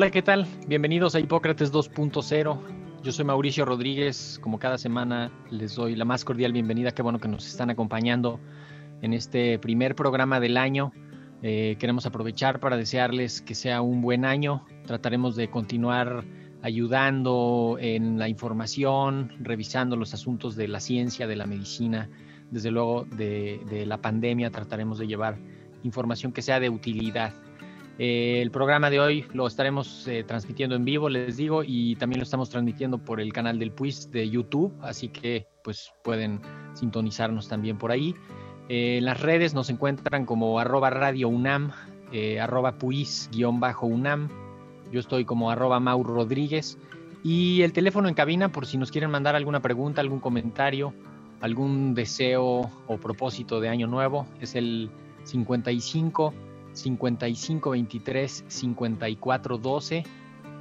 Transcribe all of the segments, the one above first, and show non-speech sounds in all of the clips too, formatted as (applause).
Hola, ¿qué tal? Bienvenidos a Hipócrates 2.0. Yo soy Mauricio Rodríguez. Como cada semana les doy la más cordial bienvenida. Qué bueno que nos están acompañando en este primer programa del año. Eh, queremos aprovechar para desearles que sea un buen año. Trataremos de continuar ayudando en la información, revisando los asuntos de la ciencia, de la medicina, desde luego de, de la pandemia. Trataremos de llevar información que sea de utilidad eh, el programa de hoy lo estaremos eh, transmitiendo en vivo, les digo, y también lo estamos transmitiendo por el canal del PUIS de YouTube, así que pues pueden sintonizarnos también por ahí. Eh, en las redes nos encuentran como arroba radio UNAM, arroba puis-UNAM, yo estoy como arroba Maur Rodríguez, y el teléfono en cabina por si nos quieren mandar alguna pregunta, algún comentario, algún deseo o propósito de año nuevo, es el 55 55 23 54 12.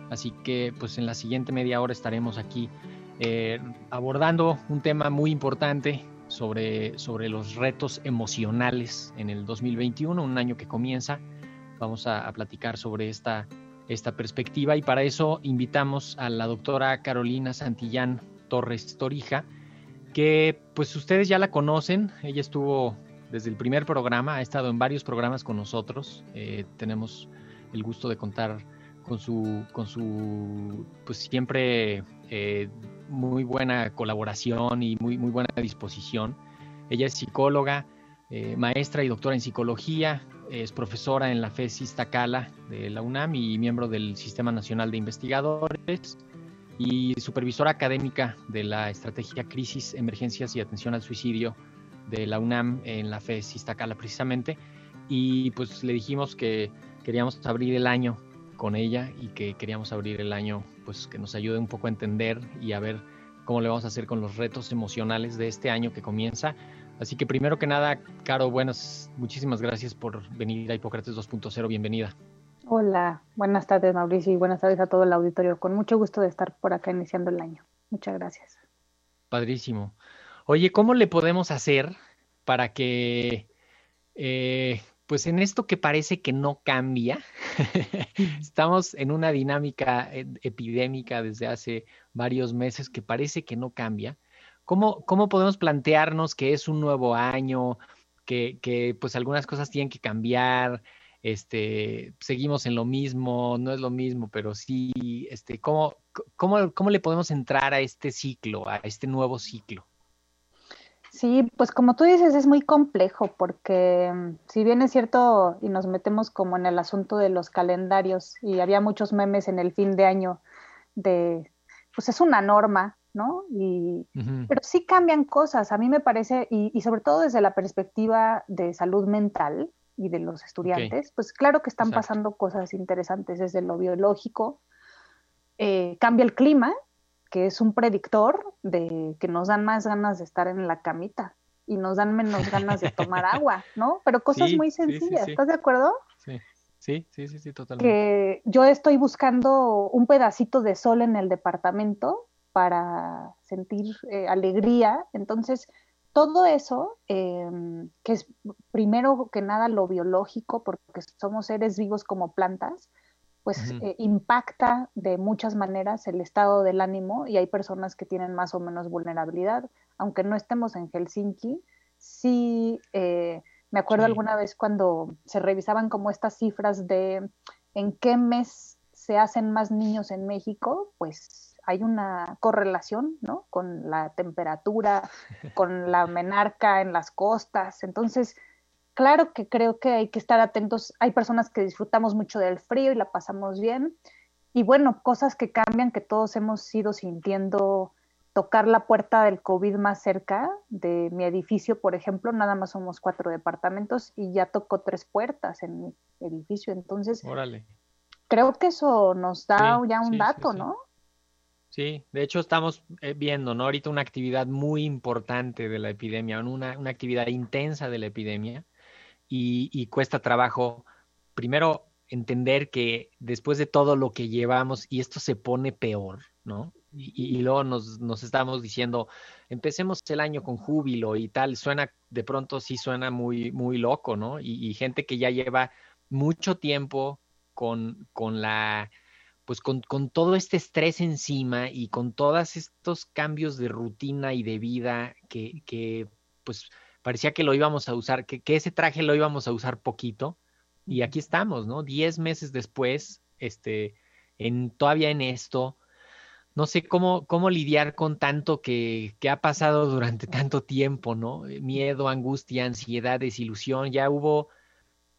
Así que pues en la siguiente media hora estaremos aquí eh, abordando un tema muy importante sobre, sobre los retos emocionales en el 2021, un año que comienza. Vamos a, a platicar sobre esta, esta perspectiva y para eso invitamos a la doctora Carolina Santillán Torres Torija, que pues ustedes ya la conocen, ella estuvo desde el primer programa, ha estado en varios programas con nosotros. Eh, tenemos el gusto de contar con su, con su pues siempre eh, muy buena colaboración y muy, muy buena disposición. Ella es psicóloga, eh, maestra y doctora en psicología, es profesora en la FES Iztacala de la UNAM y miembro del Sistema Nacional de Investigadores y supervisora académica de la estrategia Crisis, Emergencias y Atención al Suicidio de la UNAM en la FES Iztacala precisamente y pues le dijimos que queríamos abrir el año con ella y que queríamos abrir el año pues que nos ayude un poco a entender y a ver cómo le vamos a hacer con los retos emocionales de este año que comienza. Así que primero que nada, Caro, buenas, muchísimas gracias por venir a Hipócrates 2.0, bienvenida. Hola, buenas tardes Mauricio y buenas tardes a todo el auditorio. Con mucho gusto de estar por acá iniciando el año. Muchas gracias. Padrísimo. Oye, ¿cómo le podemos hacer para que, eh, pues en esto que parece que no cambia, (laughs) estamos en una dinámica eh, epidémica desde hace varios meses que parece que no cambia. ¿Cómo, cómo podemos plantearnos que es un nuevo año, que, que pues algunas cosas tienen que cambiar? este, seguimos en lo mismo, no es lo mismo, pero sí, este, ¿cómo, cómo, ¿cómo le podemos entrar a este ciclo, a este nuevo ciclo? Sí, pues como tú dices, es muy complejo porque mm, si bien es cierto y nos metemos como en el asunto de los calendarios y había muchos memes en el fin de año de, pues es una norma, ¿no? Y, Pero sí cambian cosas, a mí me parece, y, sobre todo desde la perspectiva de salud mental y de los estudiantes, pues claro que están pasando cosas interesantes desde lo biológico, eh, cambia el clima, que es un predictor de que nos dan más ganas de estar en la camita y nos dan menos ganas de tomar (laughs) agua, ¿no? Pero cosas muy sencillas, ¿estás de acuerdo? Sí. Sí, sí, sí, sí, totalmente. Que yo estoy buscando un pedacito de sol en el departamento para sentir eh, alegría. Entonces, todo eso, em, que es primero que nada lo biológico, porque somos seres vivos como plantas, pues eh, impacta de muchas maneras el estado del ánimo y hay personas que tienen más o menos vulnerabilidad. Aunque no estemos en Helsinki, sí eh, me acuerdo alguna vez cuando se revisaban como estas cifras de en qué mes se hacen más niños en México, pues hay una correlación, ¿no? Con la temperatura, (laughs) con la menarca en las costas. Entonces, claro que creo que hay que estar atentos. Hay personas que disfrutamos mucho del frío y la pasamos bien. Y bueno, cosas que cambian, que todos hemos ido sintiendo tocar la puerta del COVID más cerca de mi edificio, por ejemplo, nada más somos cuatro departamentos y ya tocó tres puertas en mi edificio. Entonces, creo que eso nos da ya un dato, ¿no? Sí, de hecho estamos eh, viendo, ¿no? Ahorita una actividad muy importante de la epidemia, una, una actividad intensa de la epidemia y, cuesta trabajo, primero, entender que después de todo lo que llevamos, y esto se pone peor, ¿no? Y, luego nos, nos estamos diciendo, empecemos el año con júbilo y tal, suena, de pronto sí suena muy, muy loco, ¿no? Y, gente que ya lleva mucho tiempo con, con la, pues con, con, todo este estrés encima y con todos estos cambios de rutina y de vida que, que pues parecía que lo íbamos a usar, que, que ese traje lo íbamos a usar poquito. Y aquí estamos, ¿no? Diez meses después, este, en, todavía en esto, no sé cómo, cómo lidiar con tanto que, que, ha pasado durante tanto tiempo, ¿no? Eh, miedo, angustia, ansiedad, desilusión. Ya hubo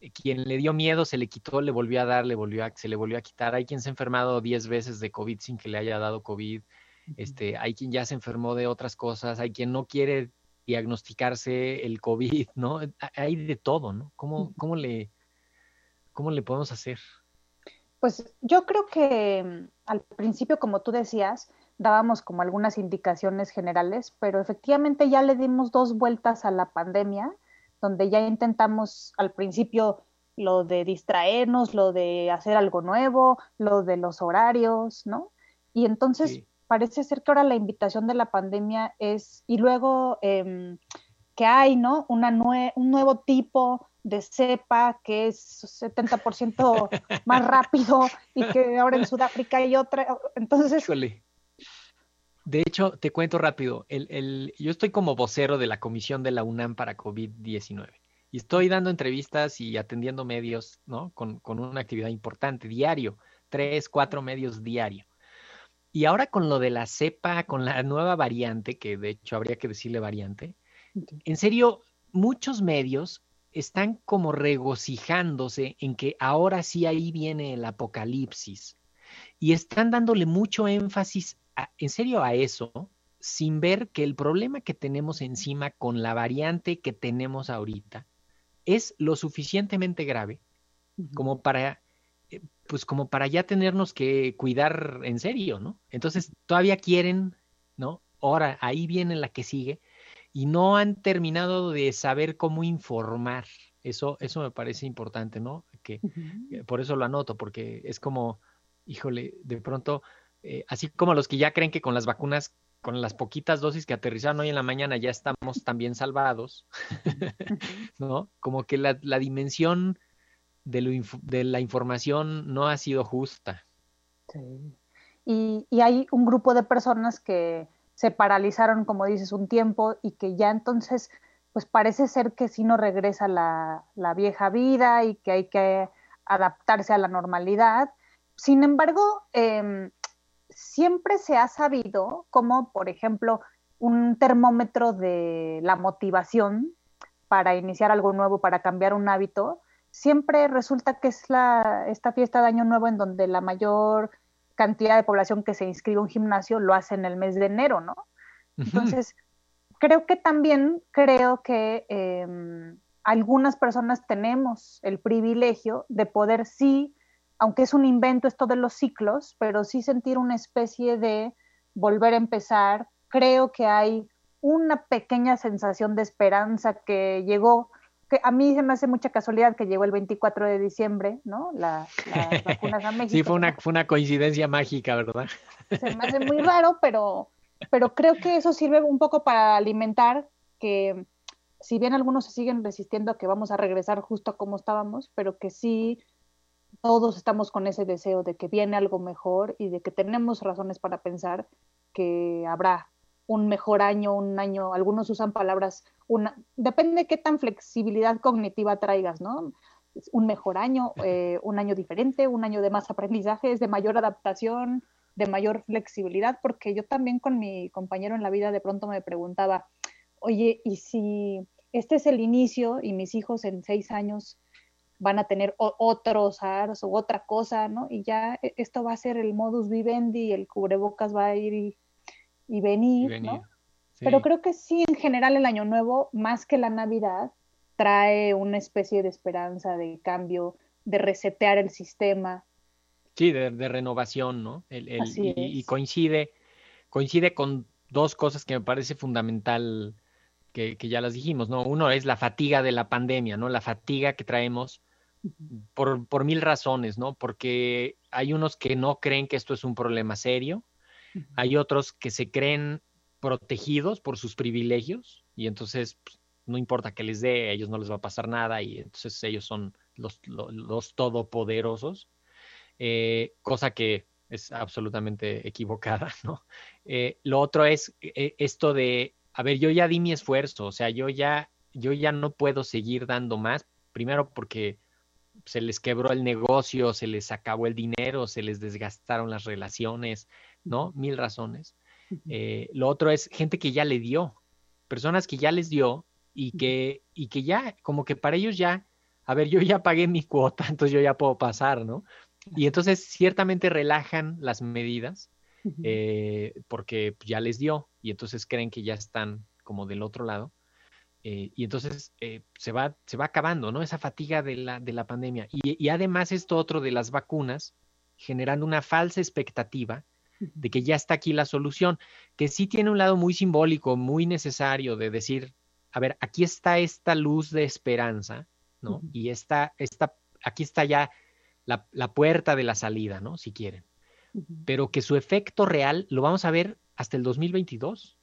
eh, quien le dio miedo, se le quitó, le volvió a dar, le volvió a, se le volvió a quitar. Hay quien se ha enfermado diez veces de COVID sin que le haya dado COVID. Este, hay quien ya se enfermó de otras cosas, hay quien no quiere diagnosticarse el COVID, (laughs) ¿no? Hay de todo, ¿no? ¿Cómo, cómo, le, cómo le podemos hacer? Pues yo creo que mm, al principio, como tú decías, dábamos como algunas indicaciones generales, pero efectivamente ya le dimos dos vueltas a la pandemia, donde ya intentamos al principio lo de distraernos, lo de hacer algo nuevo, lo de los horarios, ¿no? Y entonces parece ser que ahora la invitación de la pandemia es, y luego eh, que hay, ¿no? Una un nuevo tipo de cepa que es 70% (laughs) más rápido y que ahora en Sudáfrica hay otra. Entonces... De hecho, te cuento rápido, el, el, yo estoy como vocero de la comisión de la UNAM para COVID-19 y estoy dando entrevistas y atendiendo medios, ¿no? Con, con, una actividad importante, diario, tres, cuatro medios diario. Y ahora con lo de la cepa, con la nueva variante, que de hecho habría que decirle variante, en serio, muchos medios están como regocijándose en que ahora sí ahí viene el apocalipsis y están dándole mucho énfasis en serio a eso sin ver que el problema que tenemos encima con la variante que tenemos ahorita es lo suficientemente grave como para pues como para ya tenernos que cuidar en serio, ¿no? Entonces todavía quieren, ¿no? Ahora ahí viene la que sigue y no han terminado de saber cómo informar. Eso, eso me parece importante, ¿no? Que eh, por eso lo anoto, porque es como, híjole, de pronto, eh, así como los que ya creen que con las vacunas, con las poquitas dosis que aterrizaron hoy en la mañana ya estamos también salvados, (laughs) ¿no? Como que la, la dimensión de, lo de, la información no ha sido justa. Sí. Y, y hay un grupo de personas que se paralizaron, como dices, un tiempo y que ya entonces, pues parece ser que sí no regresa la, la vieja vida y que hay que adaptarse a la normalidad. Sin embargo, eh, siempre se ha sabido como, por ejemplo, un termómetro de la motivación para iniciar algo nuevo, para cambiar un hábito, siempre resulta que es la, esta fiesta de Año Nuevo en donde la mayor cantidad de población que se inscribe a un gimnasio lo hace en el mes de enero, ¿no? Entonces, creo que también creo que em, algunas personas tenemos el privilegio de poder sí, aunque es un invento esto de los ciclos, pero sí sentir una especie de volver a empezar. Creo que hay una pequeña sensación de esperanza que llegó que a mí se me hace mucha casualidad que llegó el 24 de diciembre, ¿no? La, las (laughs) vacunas a México. Sí, fue una, fue una coincidencia mágica, ¿verdad? Se me hace muy raro, pero, pero creo que eso sirve un poco para alimentar que, si bien algunos se siguen resistiendo a que vamos a regresar justo a como estábamos, pero que sí todos estamos con ese deseo de que viene algo mejor y de que tenemos razones para pensar que habrá un mejor año, un año, algunos usan palabras, una, depende de qué tan flexibilidad cognitiva traigas, ¿no? un mejor año, eh, un año diferente, un año de más aprendizajes, de mayor adaptación, de mayor flexibilidad, porque yo también con mi compañero en la vida de pronto me preguntaba, oye, ¿y si este es el inicio y mis hijos en seis años van a tener otros SARS o otra cosa, ¿no? Y ya e, esto va a ser el modus vivendi, el cubrebocas va a ir y, venir, ¿no? Pero creo que sí, en general el Año Nuevo, más que la Navidad, trae una especie de esperanza, de cambio, de resetear el sistema. Sí, de, renovación, ¿no? y, coincide, coincide con dos cosas que me parece fundamental que, que, ya las dijimos, ¿no? Uno es la fatiga de la pandemia, ¿no? La fatiga que traemos por, por mil razones, ¿no? Porque hay unos que no creen que esto es un problema serio, hay otros que se creen protegidos por sus privilegios y entonces pues, no importa que les dé, a ellos no les va a pasar nada y entonces ellos son los, los, todopoderosos, eh, cosa que es absolutamente equivocada, (laughs) ¿no? Eh, lo otro es eh, esto de, a ver, yo ya di mi esfuerzo, o sea, yo ya, yo ya no puedo seguir dando más, primero porque se les quebró el negocio, se les acabó el dinero, se les desgastaron las relaciones, ¿no? Mil razones. Eh, lo otro es gente que ya le dio, personas que ya les dio y que, y que ya, como que para ellos ya, a ver, yo ya pagué mi cuota, (laughs) entonces yo ya puedo pasar, ¿no? Y entonces ciertamente relajan las medidas eh, porque ya les dio y entonces creen que ya están como del otro lado. Eh, y entonces se, va, se va acabando, ¿no? Esa fatiga de la, de la pandemia. Y, y, además esto otro de las vacunas, generando una falsa expectativa de que ya está aquí la solución, que sí tiene un lado muy simbólico, muy necesario de decir, a ver, aquí está esta luz de esperanza, ¿no? Y esta, esta, aquí está ya la, puerta de la salida, ¿no? Si quieren. Pero que su efecto real lo vamos a ver hasta el 2022.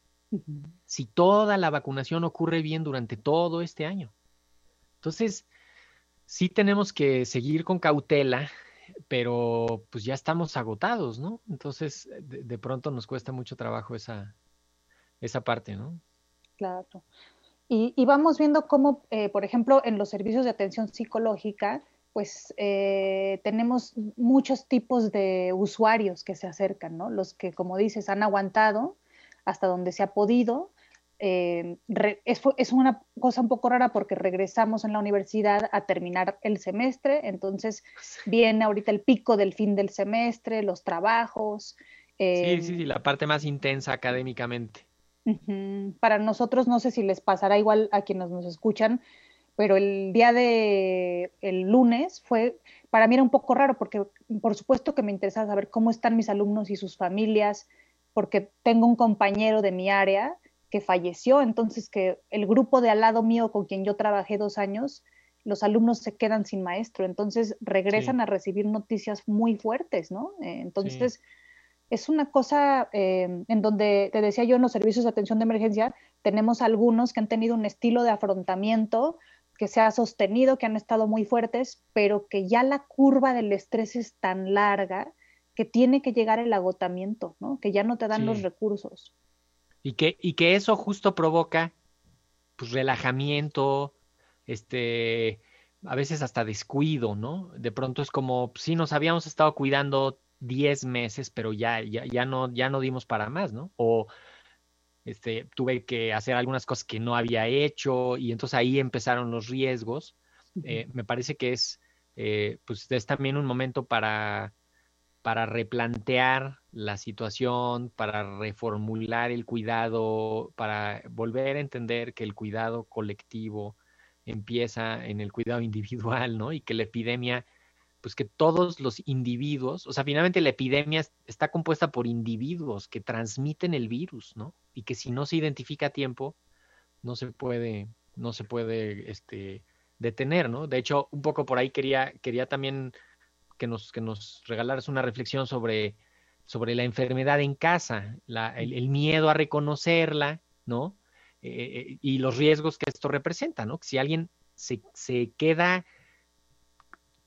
Si toda la vacunación ocurre bien durante todo este año. Entonces, sí tenemos que seguir con cautela pero pues ya estamos agotados, ¿no? Entonces, de, pronto nos cuesta mucho trabajo esa, esa parte, ¿no? Claro. Y, y vamos viendo cómo, eh, por ejemplo, en los servicios de atención psicológica, pues eh, tenemos muchos tipos de usuarios que se acercan, ¿no? Los que, como dices, han aguantado hasta donde se ha podido, eh, es, una cosa un poco rara porque regresamos en la universidad a terminar el semestre, entonces viene ahorita el pico del fin del semestre, los trabajos. sí, sí, sí, la parte más intensa académicamente. Para nosotros, no sé si les pasará igual a quienes nos escuchan, pero el día de el lunes fue, para mí era un poco raro porque por supuesto que me interesa saber cómo están mis alumnos y sus familias, porque tengo un compañero de mi área que falleció, entonces que el grupo de al lado mío con quien yo trabajé dos años, los alumnos se quedan sin maestro, entonces regresan a recibir noticias muy fuertes, ¿no? Eh, entonces, es una cosa eh, en donde, te decía yo, en los servicios de atención de emergencia, tenemos algunos que han tenido un estilo de afrontamiento que se ha sostenido, que han estado muy fuertes, pero que ya la curva del estrés es tan larga que tiene que llegar el agotamiento, ¿no? Que ya no te dan los recursos. Y que, y que eso justo provoca pues relajamiento, este, a veces hasta descuido, ¿no? De pronto es como, si nos habíamos estado cuidando 10 meses, pero ya, ya, ya, no, ya no dimos para más, ¿no? O este, tuve que hacer algunas cosas que no había hecho y entonces ahí empezaron los riesgos. Eh, me parece que es, eh, pues es también un momento para para replantear la situación, para reformular el cuidado, para volver a entender que el cuidado colectivo empieza en el cuidado (laughs) individual, ¿no? Y que la epidemia, pues que todos los individuos, o sea, finalmente la epidemia está compuesta por individuos que transmiten el virus, ¿no? Y que si no se identifica a tiempo, no se puede, no se puede, este, detener, ¿no? De hecho, un poco por ahí quería, quería también que nos, que nos regalaras una reflexión sobre, sobre la enfermedad en casa, el, miedo a reconocerla, ¿no? Eh, eh, y los riesgos que esto representa, ¿no? Si alguien se, se queda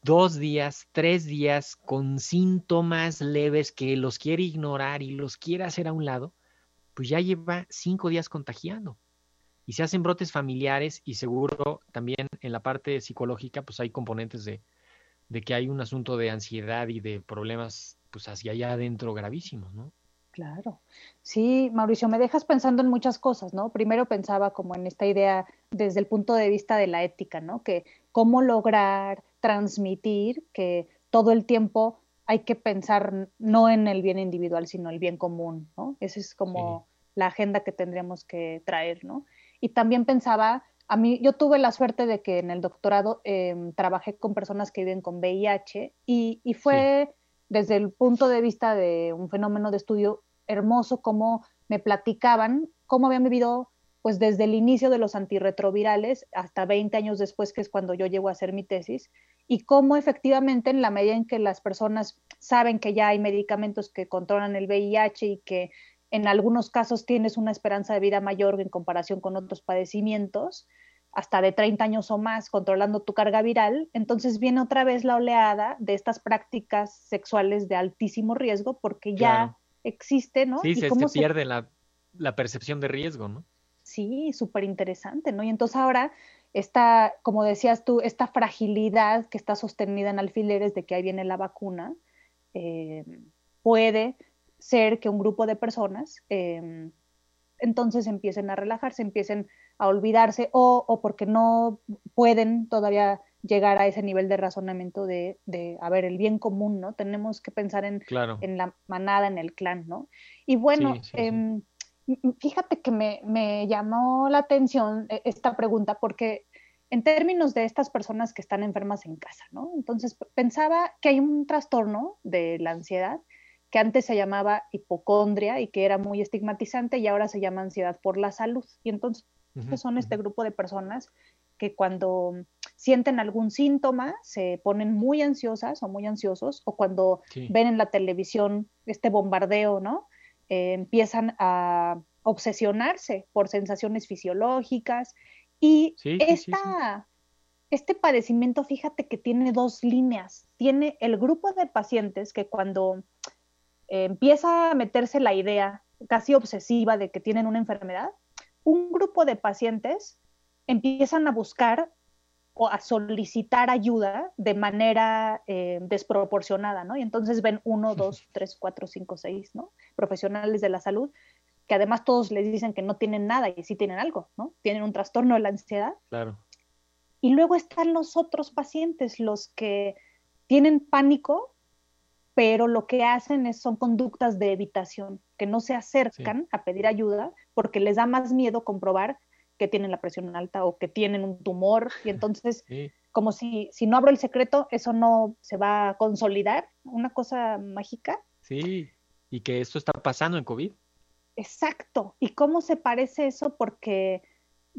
dos días, tres días con síntomas leves que los quiere ignorar y los quiere hacer a un lado, pues ya lleva cinco días contagiando. y se hacen brotes familiares y seguro también en la parte psicológica pues hay componentes de, de que hay un asunto de ansiedad y de problemas pues hacia allá adentro gravísimos, ¿no? Claro. Sí, Mauricio, me dejas pensando en muchas cosas, ¿no? Primero pensaba como en esta idea desde el punto de vista de la ética, ¿no? Que cómo lograr transmitir que todo el tiempo hay que pensar no en el bien individual, sino el bien común, ¿no? Esa es como la agenda que tendríamos que traer, ¿no? Y también pensaba, a mí, yo tuve la suerte de que en el doctorado em, trabajé con personas que viven con VIH y, y fue desde el punto de vista de un fenómeno de estudio hermoso, cómo me platicaban cómo habían vivido pues desde el inicio de los antirretrovirales hasta 20 años después, que es cuando yo llego a hacer mi tesis, y cómo efectivamente en la medida en que las personas saben que ya hay medicamentos que controlan el VIH y que en algunos casos tienes una esperanza de vida mayor en comparación con otros padecimientos, hasta de 30 años o más controlando tu carga viral, entonces viene otra vez la oleada de estas prácticas sexuales de altísimo riesgo porque ya existe, ¿no? Sí, se, se, pierde la, la, percepción de riesgo, ¿no? Sí, súper interesante, ¿no? Y entonces ahora esta, como decías tú, esta fragilidad que está sostenida en alfileres de que ahí viene la vacuna, eh, puede ser que un grupo de personas eh, entonces empiecen a relajarse, empiecen a olvidarse o, o, porque no pueden todavía llegar a ese nivel de razonamiento de, de a ver, el bien común, ¿no? Tenemos que pensar en, en la manada, en el clan, ¿no? Y bueno, sí, sí, eh, sí. fíjate que me, me llamó la atención e, esta pregunta porque en términos de estas personas que están enfermas en casa, ¿no? Entonces pensaba que hay un trastorno de la ansiedad que antes se llamaba hipocondria y que era muy estigmatizante y ahora se llama ansiedad por la salud. Y entonces Uh son este grupo de personas que cuando sienten algún síntoma se ponen muy ansiosas o muy ansiosos o cuando sí. ven en la televisión este bombardeo, ¿no? Eh, empiezan a obsesionarse por sensaciones fisiológicas y sí, esta, este padecimiento, fíjate que tiene dos líneas. Tiene el grupo de pacientes que cuando eh, empieza a meterse la idea casi obsesiva de que tienen una enfermedad, un grupo de pacientes empiezan a buscar o a solicitar ayuda de manera eh, desproporcionada, ¿no? Y entonces ven uno, dos, tres, cuatro, cinco, seis, ¿no? Profesionales de la salud, que además todos les dicen que no tienen nada y sí tienen algo, ¿no? Tienen un trastorno de la ansiedad. Claro. Y luego están los otros pacientes, los que tienen pánico, pero lo que hacen es, son conductas de evitación, que no se acercan sí. a pedir ayuda porque les da más miedo comprobar que tienen la presión alta o que tienen un tumor y (laughs) entonces sí. como si, si no abro el secreto, eso no se va a consolidar, una cosa mágica. Sí, y que esto está pasando en COVID. Exacto, ¿y cómo se parece eso? Porque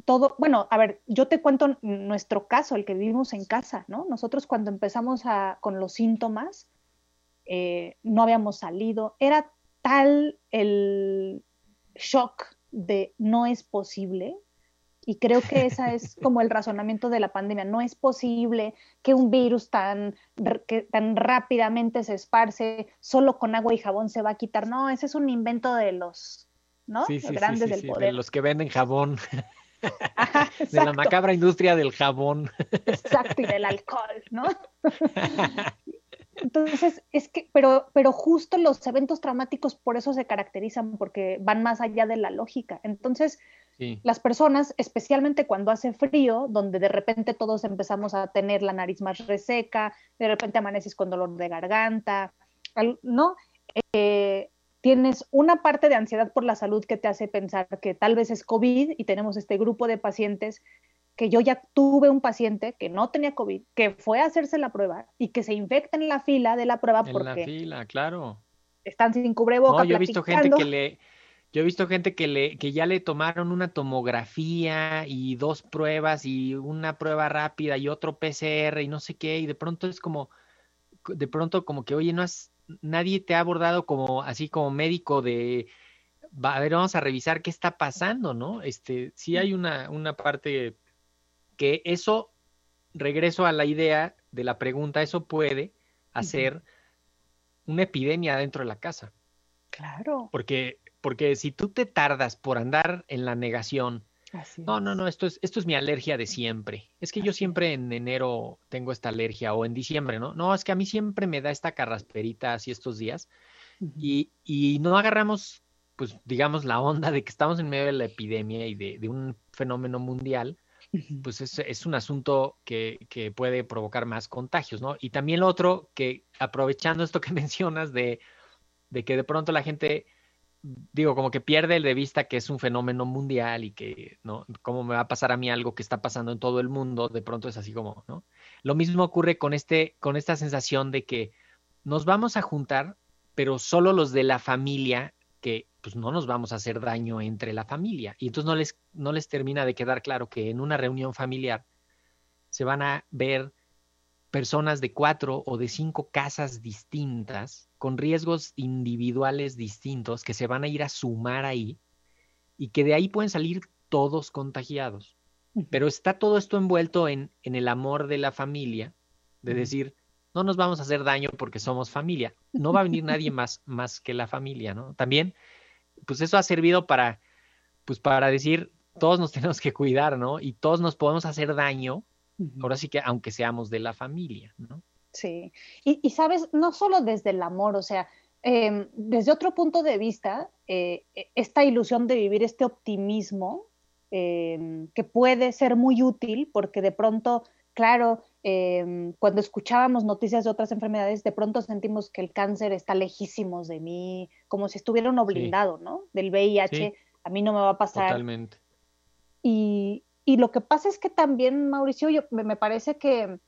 todo, bueno, a ver, yo te cuento nuestro caso, el que vivimos en casa, ¿no? Nosotros cuando empezamos a, con los síntomas, eh, no habíamos salido, era tal el shock de no es posible, y creo que esa es (laughs) como el razonamiento de la pandemia. No es posible que un virus tan, que tan rápidamente se esparce solo con agua y jabón se va a quitar. No, ese es un invento de los ¿no? Sí, sí, grandes sí, del poder. De los que venden jabón. (laughs) Ajá, de la macabra industria del jabón. Exacto, y del alcohol, ¿no? (laughs) Entonces, es que, pero, pero justo los eventos traumáticos por eso se caracterizan, porque van más allá de la lógica. Entonces, sí. las personas, especialmente cuando hace frío, donde de repente todos empezamos a tener la nariz más reseca, de repente amaneces con dolor de garganta, ¿no? Eh, tienes una parte de ansiedad por la salud que te hace pensar que tal vez es COVID y tenemos este grupo de pacientes que yo ya tuve un paciente que no tenía COVID, que fue a hacerse la prueba y que se infecta en la fila de la prueba en porque la fila, claro. están sin cubrebocas. No, yo he visto gente que le, yo he visto gente que le, que ya le tomaron una tomografía y dos pruebas y una prueba rápida y otro PCR y no sé qué y de pronto es como, de pronto como que oye no has, nadie te ha abordado como así como médico de va, a ver, vamos a revisar qué está pasando, ¿no? Este, sí hay una, una parte que eso, regreso a la idea de la pregunta, eso puede hacer uh -huh. una epidemia dentro de la casa. Claro. Porque, porque si tú te tardas por andar en la negación no, no, no, esto es, esto es mi alergia de siempre. Es que yo siempre en enero tengo esta alergia o en diciembre, ¿no? No, es que a mí siempre me da esta carrasperita así estos días y, y no agarramos, pues digamos, la onda de que estamos en medio de la epidemia y de, de un fenómeno mundial, pues es, es un asunto que, que, puede provocar más contagios, ¿no? Y también lo otro, que aprovechando esto que (laughs) mencionas de, de que de pronto la gente digo, como que pierde el de vista que es un fenómeno mundial y que, ¿no? ¿Cómo me va a pasar a mí algo que está pasando en todo el mundo? De pronto es así como, ¿no? Lo mismo ocurre con este, con esta sensación de que nos vamos a juntar, pero solo los de la familia, que pues no nos vamos a hacer daño entre la familia. Y entonces no les, no les termina de quedar claro que en una reunión familiar se van a ver personas de cuatro o de cinco casas distintas, con riesgos individuales distintos, que se van a ir a sumar ahí y que de ahí pueden salir todos contagiados. Pero está todo esto envuelto en, en el amor de la familia, de decir, no nos vamos a hacer daño porque somos familia. No va a venir nadie más, más que la familia, ¿no? También, pues eso ha servido para, pues para decir, todos nos (laughs) tenemos que cuidar, ¿no? Y todos nos podemos hacer daño Ahora sí que aunque seamos de la familia, ¿no? Sí, y, sabes, no solo desde el amor, o sea, em, desde otro punto de vista, eh, e, esta ilusión de vivir este optimismo em, que puede ser muy útil porque de pronto, claro, em, cuando escuchábamos noticias de otras enfermedades, de pronto sentimos que el cáncer está lejísimos de mí, como si estuviera uno blindado, ¿no? Del VIH, a mí no me va a pasar. Totalmente. Y, y lo que pasa es que también, Mauricio, yo, me parece que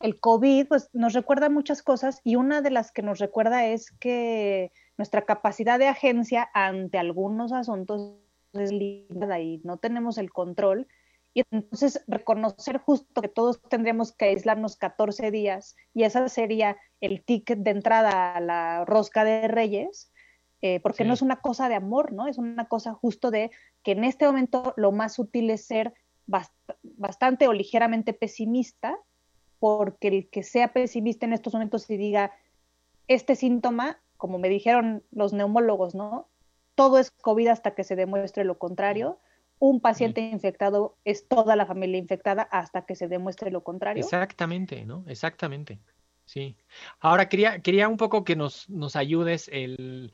el COVID pues, nos recuerda muchas cosas y una de las que nos recuerda es que nuestra capacidad de agencia ante algunos asuntos es limitada y no tenemos el control. Y entonces reconocer justo que todos tendríamos que aislarnos 14 días y ese sería el ticket de entrada a la rosca de reyes, eh, porque no es una cosa de amor, ¿no? Es una cosa justo de que en este momento lo más útil es ser bastante o ligeramente pesimista, porque el que sea pesimista en estos momentos y diga, este síntoma, como me dijeron los neumólogos, ¿no? Todo es COVID hasta que se demuestre lo contrario. Un paciente infectado es toda la familia infectada hasta que se demuestre lo contrario. Exactamente, ¿no? Exactamente. Sí. Ahora quería, quería un poco que nos, nos ayudes el,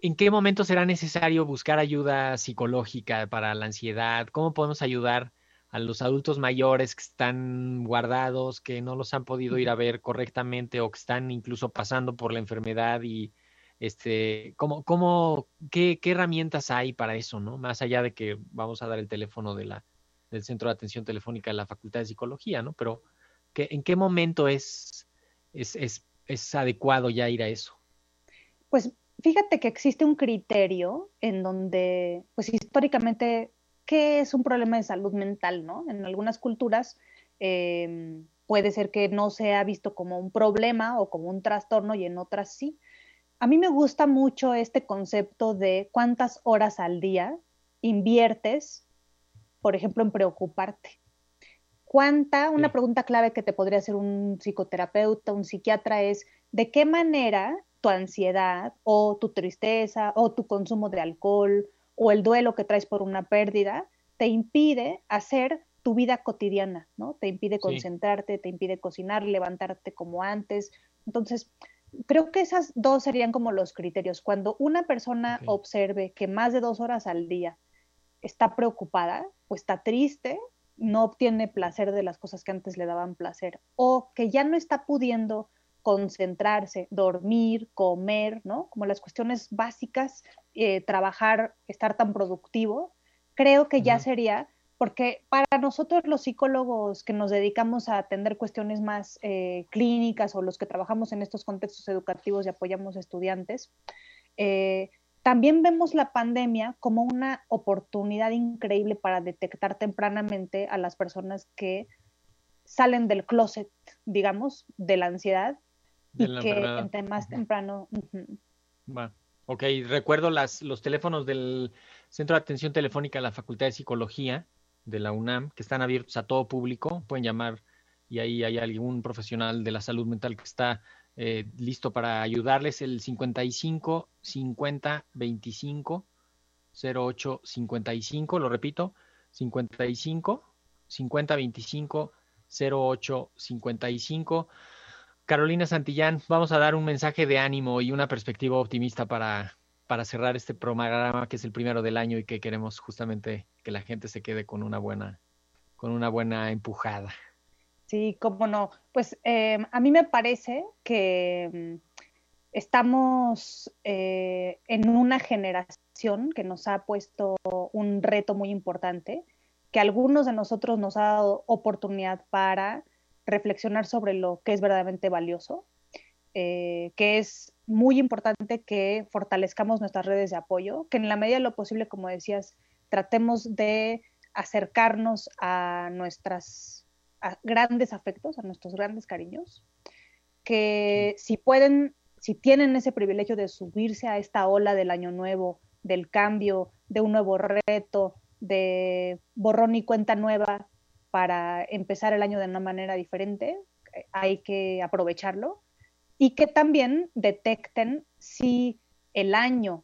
¿En qué momento será necesario buscar ayuda psicológica para la ansiedad? ¿Cómo podemos ayudar a los adultos mayores que están guardados, que no los han podido ir a ver correctamente o que están incluso pasando por la enfermedad y este, ¿cómo, cómo, qué, qué herramientas hay para eso, no? Más allá de que vamos a dar el teléfono de la, del Centro de Atención Telefónica de la Facultad de Psicología, ¿no? Pero ¿qué, ¿en qué momento es, es, es, es adecuado ya ir a eso? Pues fíjate que existe un criterio en donde, pues históricamente, ¿qué es un problema de salud mental? ¿no? En algunas culturas eh, puede ser que no sea visto como un problema o como un trastorno y en otras sí. A mí me gusta mucho este concepto de cuántas horas al día inviertes, por ejemplo, en preocuparte. ¿Cuánta? Una pregunta clave que te podría hacer un psicoterapeuta, un psiquiatra es, ¿de qué manera tu ansiedad o tu tristeza o tu consumo de alcohol o el duelo que traes por una pérdida, te impide hacer tu vida cotidiana, ¿no? Te impide concentrarte, te impide cocinar, levantarte como antes. Entonces, creo que esas dos serían como los criterios. Cuando una persona observe que más de dos horas al día está preocupada o está triste, no obtiene placer de las cosas que antes le daban placer, o que ya no está pudiendo concentrarse, dormir, comer, ¿no? Como las cuestiones básicas, eh, trabajar, estar tan productivo, creo que ya sería, porque para nosotros los psicólogos que nos dedicamos a atender cuestiones más eh, clínicas o los que trabajamos en estos contextos educativos y apoyamos estudiantes, eh, también vemos la pandemia como una oportunidad increíble para detectar tempranamente a las personas que salen del closet, digamos, de la ansiedad y que entre más temprano. Ok, recuerdo las, los teléfonos del Centro de Atención Telefónica de la Facultad de Psicología de la UNAM, que están abiertos a todo público. Pueden llamar y ahí hay algún profesional de la salud mental que está eh, listo para ayudarles. El 55 50 25 08 55, lo repito, 55 50 25 08 55. Carolina Santillán, vamos a dar un mensaje de ánimo y una perspectiva optimista para, para cerrar este programa que es el primero del año y que queremos justamente que la gente se quede con una buena, con una buena empujada. Sí, cómo no. Pues eh, a mí me parece que mm, estamos eh, en una generación que nos ha puesto un reto muy importante, que algunos de nosotros nos ha dado oportunidad para reflexionar sobre lo que es verdaderamente valioso, eh, que es muy importante que fortalezcamos nuestras redes de apoyo, que en la medida de lo posible, como decías, tratemos de acercarnos a nuestros grandes afectos, a nuestros grandes cariños, que si pueden, si tienen ese privilegio de subirse a esta ola del año nuevo, del cambio, de un nuevo reto, de borrón y cuenta nueva, para empezar el año de una manera diferente, eh, hay que aprovecharlo y que también detecten si el año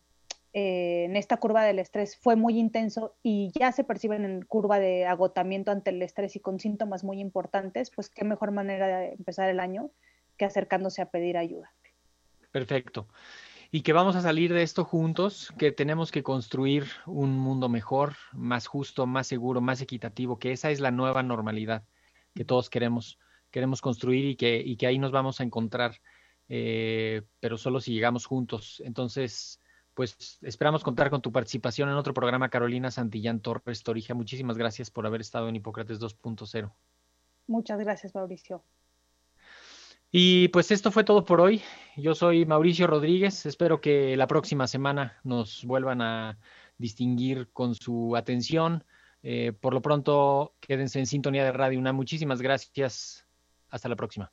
eh, en esta curva del estrés fue muy intenso y ya se perciben en curva de agotamiento ante el estrés y con síntomas muy importantes, pues qué mejor manera de empezar el año que acercándose a pedir ayuda. Perfecto y que vamos a salir de esto juntos, que tenemos que construir un mundo mejor, más justo, más seguro, más equitativo, que esa es la nueva normalidad que todos queremos, queremos construir y que, y que ahí nos vamos a encontrar, eh, pero solo si llegamos juntos. Entonces, pues esperamos contar con tu participación en otro programa, Carolina Santillán Torres Torija. Muchísimas gracias por haber estado en Hipócrates 2.0. Muchas gracias, Mauricio. Y pues esto fue todo por hoy. Yo soy Mauricio Rodríguez. Espero que la próxima semana nos vuelvan a distinguir con su atención. Eh, por lo pronto, quédense en sintonía de Radio Una. Muchísimas gracias. Hasta la próxima.